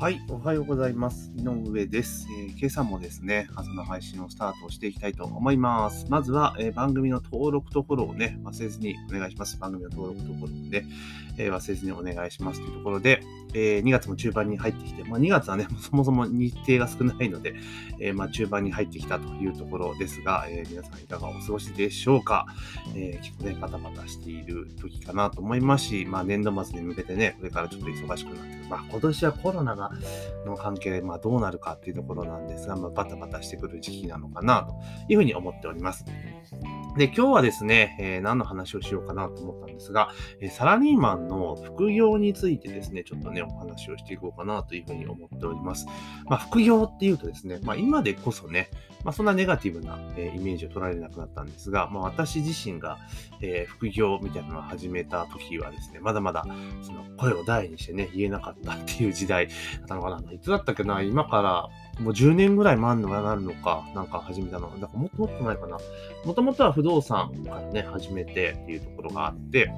はい、おはようございます。井上です、えー、今朝もですね、朝の配信をスタートしていきたいと思います。まずは、えー、番組の登録とフォローをね、忘れずにお願いします。番組の登録とフォローで、えー、忘れずにお願いしますというところで、え2月も中盤に入ってきて、まあ、2月はね、そもそも日程が少ないので、えまあ、中盤に入ってきたというところですが、え皆さんいかがお過ごしでしょうか、え結構ね、バタバタしている時かなと思いますし、まあ、年度末に向けてね、これからちょっと忙しくなって、まあ、今年はコロナがの関係で、まあ、どうなるかっていうところなんですが、まあ、バタバタしてくる時期なのかなというふうに思っております。で、今日はですね、えー、何の話をしようかなと思ったんですが、え、サラリーマンの副業についてですね、ちょっとね、お話をしていこうかなというふうに思っております。まあ、副業っていうとですね、まあ、今でこそね、まあ、そんなネガティブな、え、イメージを取られなくなったんですが、まあ、私自身が、え、副業みたいなのを始めた時はですね、まだまだその声を大にしてね、言えなかったっていう時代だったのかな。いつだったっけな、今からもう10年ぐらい前のなるのか、なんか始めたの。だからもっともっと前かな。もともとは不動産からね、始めてっていうところがあって、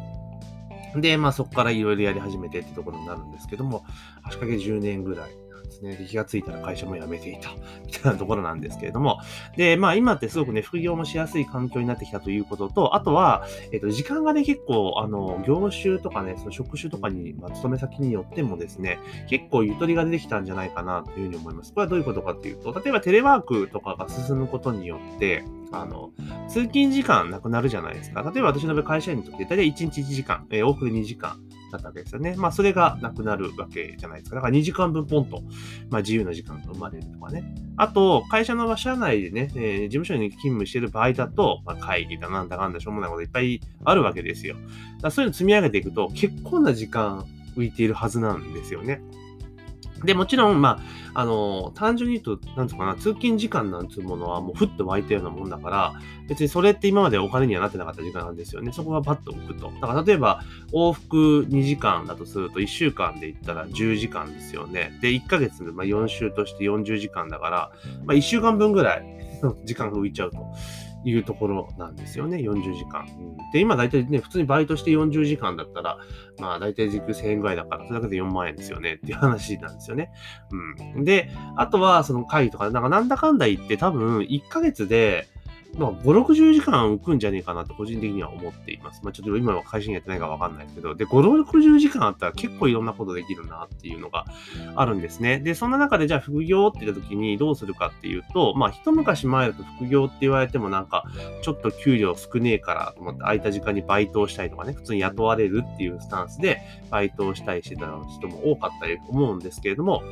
で、まあそこからいろいろやり始めてってところになるんですけども、足掛け10年ぐらいですね。で、気がついたら会社も辞めていた、みたいなところなんですけれども。で、まあ今ってすごくね、副業もしやすい環境になってきたということと、あとは、えっ、と、時間がね、結構、あの、業種とかね、その職種とかに、まあ、勤め先によってもですね、結構ゆとりが出てきたんじゃないかなというふうに思います。これはどういうことかっていうと、例えばテレワークとかが進むことによって、あの、通勤時間なくなるじゃないですか。例えば私の場合会社員にとって、大体1日1時間、えー、往復で2時間ったわけですよね。まあ、それがなくなるわけじゃないですか。だから2時間分ポンと、まあ、自由な時間が生まれるとかね。あと、会社の社内でね、えー、事務所に勤務してる場合だと、まあ、会議だなんだかんだしょうもないこといっぱいあるわけですよ。だそういうの積み上げていくと、結構な時間浮いているはずなんですよね。で、もちろん、まあ、あの、単純に言うと、なんつうかな、通勤時間なんつうものはもうふっと湧いたようなもんだから、別にそれって今までお金にはなってなかった時間なんですよね。そこがパッと置くと。だから例えば、往復2時間だとすると、1週間で言ったら10時間ですよね。で、1ヶ月でまあ4週として40時間だから、まあ1週間分ぐらいの時間が浮いちゃうと。いうところなんですよね、40時間。うん、で、今大体ね、普通にバイトして40時間だったら、まあ大体時給1000円ぐらいだから、それだけで4万円ですよねっていう話なんですよね。うん。で、あとはその会とか、なんかなんだかんだ言って多分1ヶ月で、まあ、5、60時間浮くんじゃねえかなと個人的には思っています。まあ、ちょっと今は会社にやってないかわかんないですけど、で、5、60時間あったら結構いろんなことできるなっていうのがあるんですね。で、そんな中でじゃあ副業って言った時にどうするかっていうと、まあ、一昔前だと副業って言われてもなんか、ちょっと給料少ねえからと思って空いた時間にバイトをしたりとかね、普通に雇われるっていうスタンスでバイトをしたりしてた人も多かったり思うんですけれども、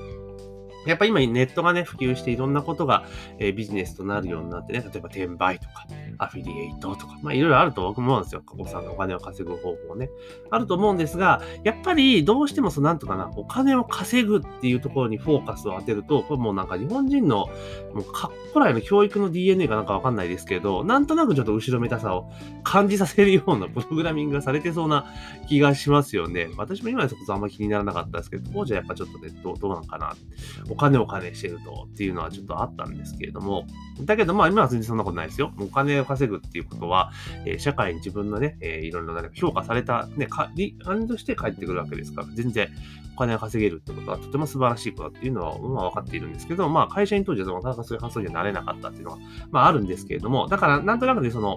やっぱ今ネットがね、普及していろんなことが、え、ビジネスとなるようになってね、例えば転売とか、アフィリエイトとか、まあいろいろあると思うんですよ。過去さんのお金を稼ぐ方法ね。あると思うんですが、やっぱりどうしてもそのなんとかな、お金を稼ぐっていうところにフォーカスを当てると、これもうなんか日本人の、もうか古来の教育の DNA かなんかわかんないですけど、なんとなくちょっと後ろめたさを感じさせるような プログラミングがされてそうな気がしますよね。私も今でそこそあんま気にならなかったですけど、当時はやっぱちょっとね、どうどうなんかな。お金を金してるとっていうのはちょっとあったんですけれども、だけどまあ今は全然そんなことないですよ。お金を稼ぐっていうことは、え、社会に自分のね、え、いろいろな評価された、ね、か、案として帰ってくるわけですから、全然お金を稼げるってことはとても素晴らしいことだっていうのは、まあ分かっているんですけど、まあ会社に当時はなかなかそういう発想にはなれなかったっていうのは、まああるんですけれども、だからなんとなくね、その、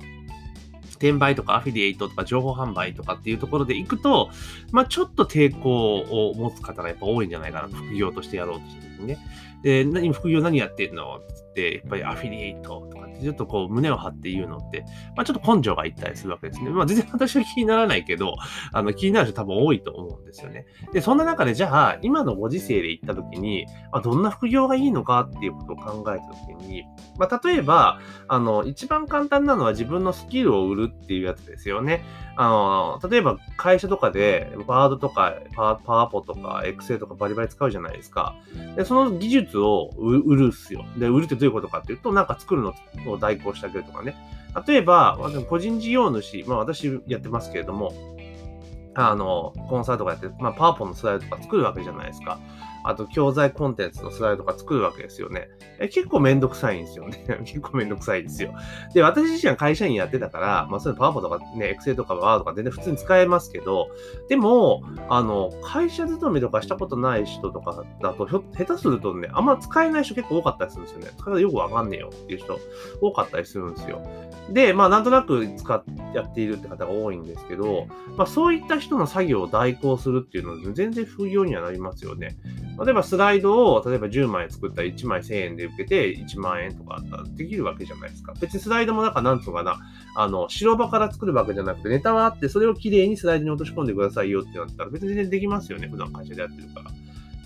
転売とかアフィリエイトとか情報販売とかっていうところで行くと、まあちょっと抵抗を持つ方がやっぱ多いんじゃないかな、副業としてやろうとした時にね。で、何、副業何やってんの？つって、やっぱりアフィリエイトとちょっとこう胸を張って言うのって、まあちょっと根性がいったりするわけですね。まあ全然私は気にならないけど、あの気になる人多分多いと思うんですよね。で、そんな中でじゃあ、今のご時世で行った時に、まあ、どんな副業がいいのかっていうことを考えた時に、まあ例えば、あの、一番簡単なのは自分のスキルを売るっていうやつですよね。あの、例えば会社とかで、ワードとかパワポとかエクセルとかバリバリ使うじゃないですか。で、その技術を売るっすよ。で、売るってどういうことかっていうと、なんか作るのを代行してあげるとかね。例えば、個人事業主、まあ私やってますけれども、あの、コンサートとかやって、まあ、パワポのスライドとか作るわけじゃないですか。あと教材コンテンツのスライドとか作るわけですよね。え結構めんどくさいんですよね。結構めんどくさいですよ。で、私自身は会社員やってたから、まあそういうパワポとかね、エクセルとかワードとか全然普通に使えますけど、でも、あの、会社勤めとかしたことない人とかだと、下手するとね、あんま使えない人結構多かったりするんですよね。使い方よくわかんねえよっていう人多かったりするんですよ。で、まあなんとなく使っやっているって方が多いんですけど、まあそういった人の作業を代行するっていうのは全然不要にはなりますよね。例えばスライドを、例えば10枚作ったら1枚1000円で受けて1万円とかあったらできるわけじゃないですか。別にスライドもなんかなんとかな、あの、白場から作るわけじゃなくて、ネタはあって、それをきれいにスライドに落とし込んでくださいよってなったら別に全然できますよね。普段会社でやってるから。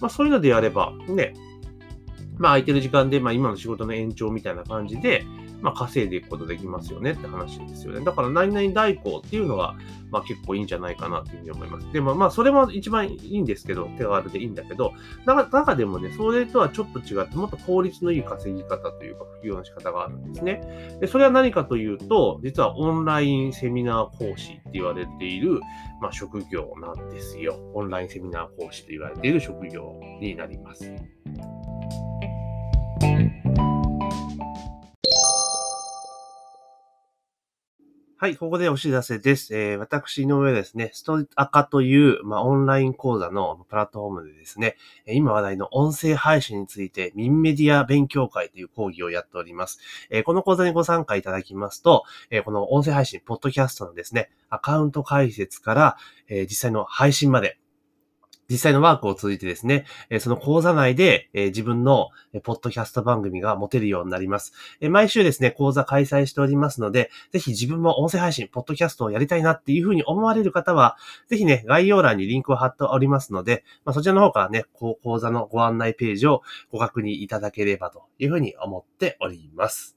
まあそういうのでやれば、ね、まあ空いてる時間で、まあ今の仕事の延長みたいな感じで、まあ、稼いでいくことできますよねって話ですよね。だから、何々代行っていうのが、まあ、結構いいんじゃないかなというふうに思います。でも、まあ、それも一番いいんですけど、手軽でいいんだけど、中でもね、それとはちょっと違って、もっと効率のいい稼ぎ方というか、副業の仕方があるんですね。で、それは何かというと、実はオンラインセミナー講師って言われている、まあ、職業なんですよ。オンラインセミナー講師と言われている職業になります。はい、ここでお知らせです。えー、私の上ですね、ストアカという、まあ、オンライン講座のプラットフォームでですね、今話題の音声配信について、ミンメディア勉強会という講義をやっております。えー、この講座にご参加いただきますと、えー、この音声配信、ポッドキャストのですね、アカウント解説から、え実際の配信まで、実際のワークを通じてですね、その講座内で自分のポッドキャスト番組が持てるようになります。毎週ですね、講座開催しておりますので、ぜひ自分も音声配信、ポッドキャストをやりたいなっていうふうに思われる方は、ぜひね、概要欄にリンクを貼っておりますので、まあ、そちらの方からね、講座のご案内ページをご確認いただければというふうに思っております。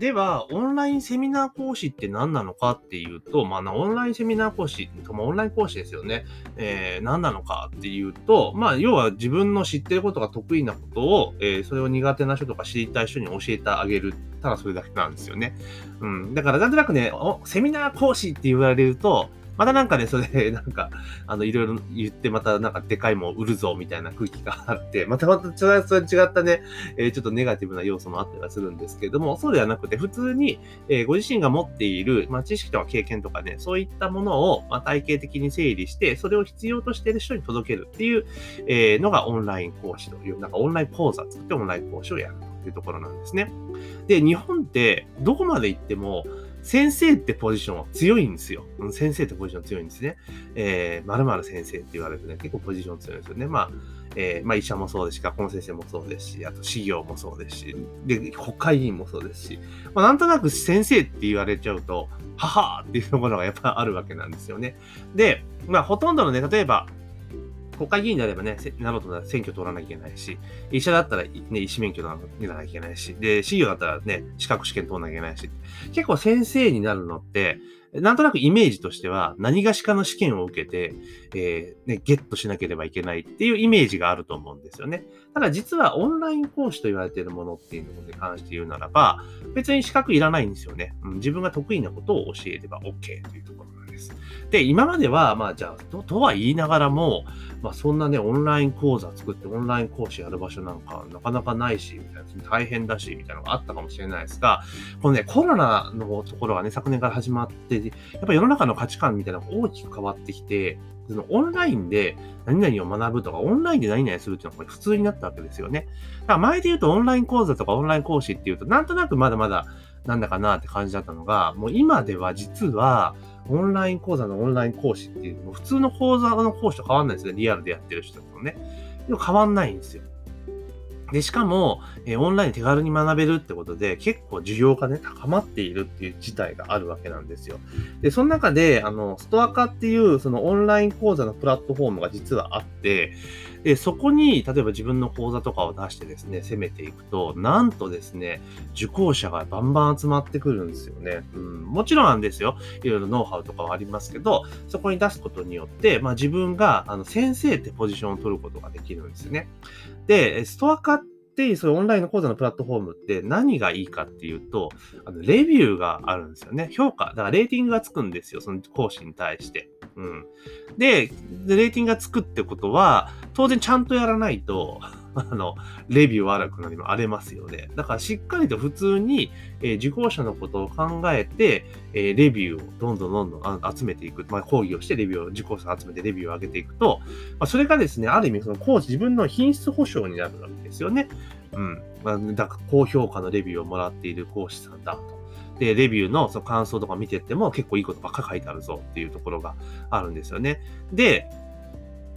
では、オンラインセミナー講師って何なのかっていうと、まあ、オンラインセミナー講師、オンライン講師ですよね。えー、何なのかっていうと、まあ、要は自分の知ってることが得意なことを、えー、それを苦手な人とか知りたい人に教えてあげる。ただそれだけなんですよね。うん。だから、なんとなくね、セミナー講師って言われると、またなんかね、それで、なんか、あの、いろいろ言って、またなんかでかいもん売るぞ、みたいな空気があって、またまた、それと違ったね、えー、ちょっとネガティブな要素もあったりはするんですけれども、そうではなくて、普通に、えー、ご自身が持っている、まあ、知識とか経験とかね、そういったものを、まあ、体系的に整理して、それを必要としている人に届けるっていう、えー、のがオンライン講師という、なんかオンライン講座作ってオンライン講師をやるというところなんですね。で、日本ってどこまで行っても、先生ってポジションは強いんですよ。先生ってポジション強いんですね。えー、〇〇先生って言われるとね、結構ポジション強いんですよね。まあ、えー、まあ医者もそうですし、学校の先生もそうですし、あと資業もそうですし、で、国会議員もそうですし、まあなんとなく先生って言われちゃうと、ははーっていうところがやっぱあるわけなんですよね。で、まあほとんどのね、例えば、国会議員であればね、なろうとなら選挙取らなきゃいけないし、医者だったらね、医師免許取らなきゃいけないし、で、資料だったらね、資格試験取らなきゃいけないし、結構先生になるのって、なんとなくイメージとしては、何がしかの試験を受けて、えー、ね、ゲットしなければいけないっていうイメージがあると思うんですよね。ただ実はオンライン講師と言われているものっていうのに関して言うならば、別に資格いらないんですよね。うん、自分が得意なことを教えれば OK というところなんで。で、今までは、まあじゃあ、ととは言いながらも、まあそんなね、オンライン講座作ってオンライン講師やる場所なんかなかなかないし、みたいな、大変だし、みたいなのがあったかもしれないですが、このね、コロナのところがね、昨年から始まって、やっぱ世の中の価値観みたいなのが大きく変わってきて、そのオンラインで何々を学ぶとか、オンラインで何々するっていうのが普通になったわけですよね。だから前で言うとオンライン講座とかオンライン講師っていうと、なんとなくまだまだなんだかなって感じだったのが、もう今では実は、オンライン講座のオンライン講師っていうのも普通の講座の講師と変わんないですね。リアルでやってる人とね。でも変わんないんですよ。で、しかも、えー、オンライン手軽に学べるってことで、結構需要がね、高まっているっていう事態があるわけなんですよ。で、その中で、あの、ストア化っていう、そのオンライン講座のプラットフォームが実はあって、で、そこに、例えば自分の講座とかを出してですね、攻めていくと、なんとですね、受講者がバンバン集まってくるんですよね。うん、もちろんなんですよ。いろいろノウハウとかはありますけど、そこに出すことによって、まあ自分が、あの、先生ってポジションを取ることができるんですよね。で、ストア化っってそういうオンラインの講座のプラットフォームって何がいいかっていうと、あのレビューがあるんですよね。評価。だからレーティングがつくんですよ。その講師に対して。うん。で、レーティングがつくってことは、当然ちゃんとやらないと、あの、レビュー悪くなりも荒れますよね。だからしっかりと普通に、えー、受講者のことを考えて、えー、レビューをどんどんどんどん集めていく。まあ、講義をしてレビューを、受講者を集めてレビューを上げていくと、まあ、それがですね、ある意味その講師自分の品質保証になるわけですよね。うん。まあ、だから高評価のレビューをもらっている講師さんだと。で、レビューのその感想とか見てっても結構いいことばっか書いてあるぞっていうところがあるんですよね。で、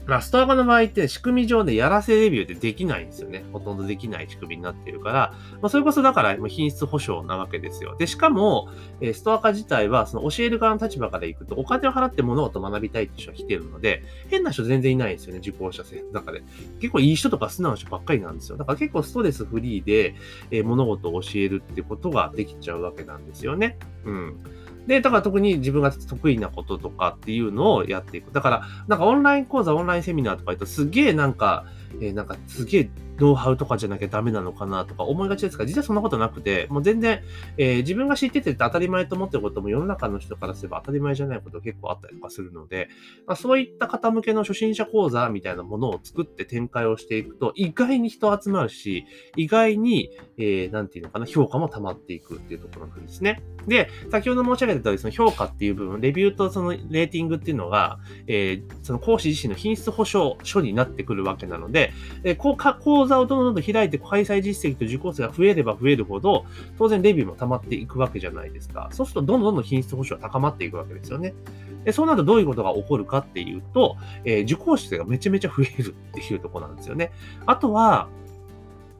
まあ、ストア化の場合って仕組み上でやらせレビューってできないんですよね。ほとんどできない仕組みになってるから、まあ、それこそだから品質保証なわけですよ。で、しかも、え、ストア化自体は、その教える側の立場からいくと、お金を払って物事を学びたいって人が来てるので、変な人全然いないんですよね、受講者生の中で。結構いい人とか素直な人ばっかりなんですよ。だから結構ストレスフリーで、え、物事を教えるってことができちゃうわけなんですよね。うん。で、だから特に自分が得意なこととかっていうのをやっていく。だから、なんかオンライン講座、オンラインセミナーとか言うとすげえなんか、えー、なんかすげえノウハウとかじゃなきゃダメなのかなとか思いがちですが、実はそんなことなくて、もう全然、えー、自分が知ってて当たり前と思ってることも世の中の人からすれば当たり前じゃないこと結構あったりとかするので、まあ、そういった方向けの初心者講座みたいなものを作って展開をしていくと、意外に人集まるし、意外に、えー、なんていうのかな、評価も溜まっていくっていうところなんですね。で、先ほど申し上げた通り、その評価っていう部分、レビューとそのレーティングっていうのが、えー、その講師自身の品質保証書になってくるわけなので、えー、講座をどんどん開いて開催実績と受講生が増えれば増えるほど、当然レビューも溜まっていくわけじゃないですか。そうすると、どんどんどん品質保証が高まっていくわけですよね。でそうなるとどういうことが起こるかっていうと、え、受講生がめちゃめちゃ増えるっていうところなんですよね。あとは、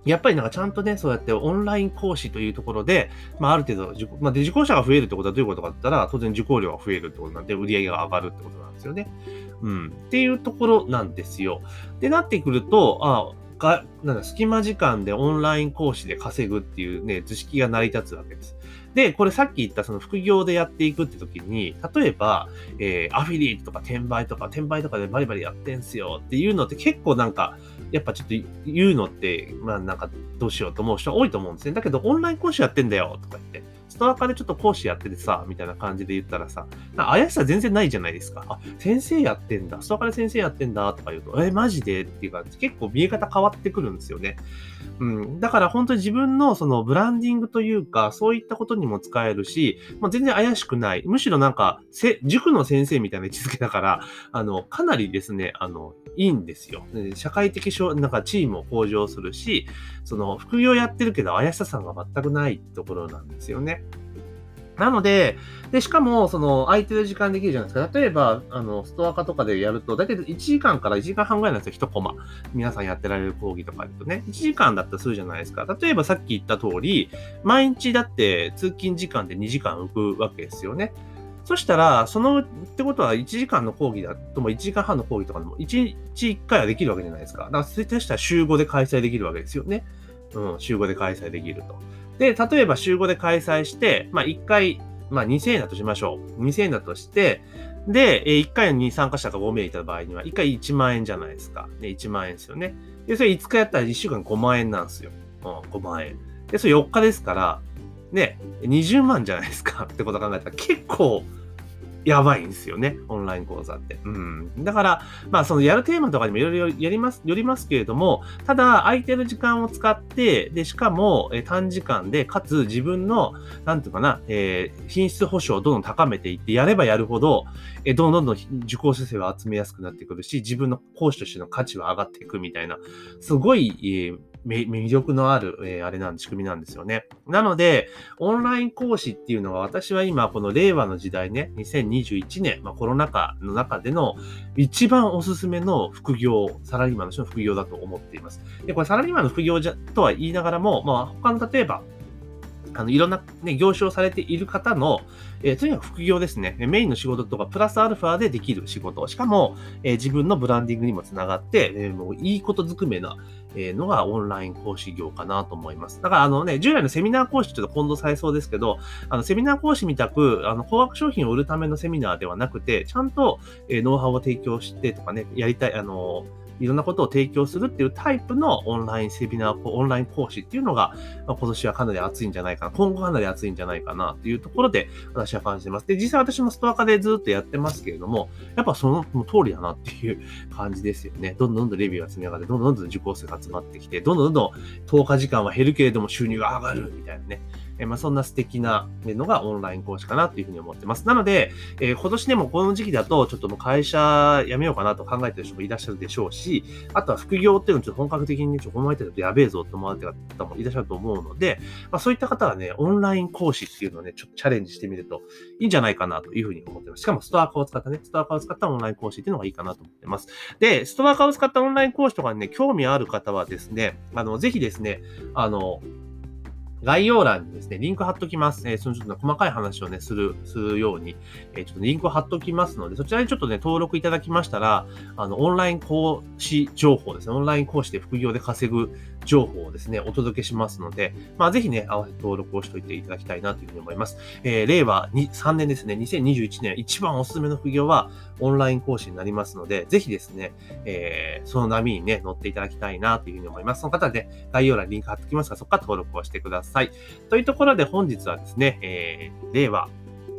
やっぱりなんかちゃんとね、そうやってオンライン講師というところで、まあある程度、まあ、で受講者が増えるってことはどういうことかって言ったら、当然受講料が増えるってことなんで、売り上げが上がるってことなんですよね。うん。っていうところなんですよ。で、なってくると、あが、なんだ、隙間時間でオンライン講師で稼ぐっていうね、図式が成り立つわけです。で、これさっき言ったその副業でやっていくって時に、例えば、えー、アフィリエイトとか転売とか、転売とかでバリバリやってんすよっていうのって結構なんか、やっぱちょっと言うのって、まあなんかどうしようと思う人多いと思うんですね。だけどオンライン講師やってんだよとか言って。ストア化でちょっと講師やっててさ、みたいな感じで言ったらさ、怪しさ全然ないじゃないですか。あ、先生やってんだ。ストア化で先生やってんだとか言うと、え、マジで？っていう感じ。結構見え方変わってくるんですよね。うん。だから本当に自分のそのブランディングというか、そういったことにも使えるし、まあ、全然怪しくない。むしろなんか、塾の先生みたいな位置づけだから、あの、かなりですね、あの、いいんですよ。社会的なんかチームを向上するし、その、副業やってるけど怪しささんが全くないところなんですよね。なので、で、しかも、その、空いてる時間できるじゃないですか。例えば、あの、ストア化とかでやると、だいたい1時間から1時間半ぐらいなんですよ、1コマ。皆さんやってられる講義とかだとね。1時間だったらするじゃないですか。例えばさっき言った通り、毎日だって通勤時間で2時間浮くわけですよね。そしたら、その、ってことは1時間の講義だとも1時間半の講義とかでも1日1回はできるわけじゃないですか。だから、そういったしたら週5で開催できるわけですよね。うん、週5で開催できると。で、例えば週5で開催して、まあ1回、まあ2000円だとしましょう。2000円だとして、で、1回に参加者が5名いた場合には、1回1万円じゃないですか。で、1万円ですよね。で、それ5日やったら1週間5万円なんですよ。うん、5万円。で、それ4日ですから、ね、20万じゃないですかってこと考えたら結構やばいんですよね。オンライン講座って。うん。だから、まあ、そのやるテーマとかにもいろいろやります、よりますけれども、ただ、空いてる時間を使って、で、しかも、え短時間で、かつ自分の、なんていうかな、えー、品質保証をどんどん高めていって、やればやるほど、えどんどんどん受講生は集めやすくなってくるし、自分の講師としての価値は上がっていくみたいな、すごい、えー魅力のある、えー、あれなん、仕組みなんですよね。なので、オンライン講師っていうのは私は今、この令和の時代ね、2021年、まあ、コロナ禍の中での一番おすすめの副業、サラリーマンの人の副業だと思っています。で、これサラリーマンの副業じゃとは言いながらも、まあ、他の例えば、あの、いろんなね、業種をされている方の、えー、とにかく副業ですね。メインの仕事とか、プラスアルファでできる仕事。しかも、えー、自分のブランディングにもつながって、えー、もういいことずくめな、えー、のがオンライン講師業かなと思います。だからあのね、従来のセミナー講師ちょっと今度されそうですけど、あの、セミナー講師みたく、あの、高額商品を売るためのセミナーではなくて、ちゃんと、えー、ノウハウを提供してとかね、やりたい、あの、いろんなことを提供するっていうタイプのオンラインセミナー、オンライン講師っていうのが、まあ、今年はかなり熱いんじゃないかな、今後かなり熱いんじゃないかなっていうところで私は感じてます。で、実際私もストア化でずっとやってますけれども、やっぱその通りだなっていう感じですよね。どんどんどんどんレビューが積み上がって、どんどんどんどん受講生が集まってきて、どんどんどんどん投下時間は減るけれども収入が上がるみたいなね。えまあ、そんな素敵なのがオンライン講師かなというふうに思ってます。なので、え、今年でもこの時期だと、ちょっともう会社辞めようかなと考えてる人もいらっしゃるでしょうし、あとは副業っていうのをちょっと本格的にねちょっと考えてるとやべえぞと思われてる方もいらっしゃると思うので、まあ、そういった方はね、オンライン講師っていうのをね、ちょっとチャレンジしてみるといいんじゃないかなというふうに思ってます。しかもストア化を使ったね、ストア化を使ったオンライン講師っていうのがいいかなと思ってます。で、ストア化を使ったオンライン講師とかにね、興味ある方はですね、あの、ぜひですね、あの、概要欄にですね、リンク貼っときます。えー、そのちょっと、細かい話をね、する、するように、えー、ちょっとリンク貼っときますので、そちらにちょっとね、登録いただきましたら、あの、オンライン講師情報ですね、オンライン講師で副業で稼ぐ情報をですね、お届けしますので、まあ、ぜひね、合わせて登録をしておいていただきたいなというふうに思います。えー、令和3年ですね、2021年一番おすすめの副業はオンライン講師になりますので、ぜひですね、えー、その波にね、乗っていただきたいなというふうに思います。その方で、ね、概要欄にリンク貼っておきますが、そこから登録をしてください。というところで本日はですね、えー、令和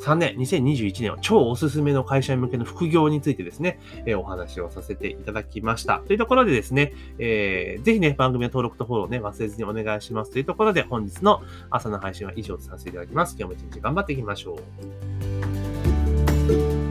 3年、2021年は超おすすめの会社向けの副業についてですね、えー、お話をさせていただきました。というところでですね、えー、ぜひね、番組の登録とフォローね、忘れずにお願いします。というところで、本日の朝の配信は以上とさせていただきます。今日も一日頑張っていきましょう。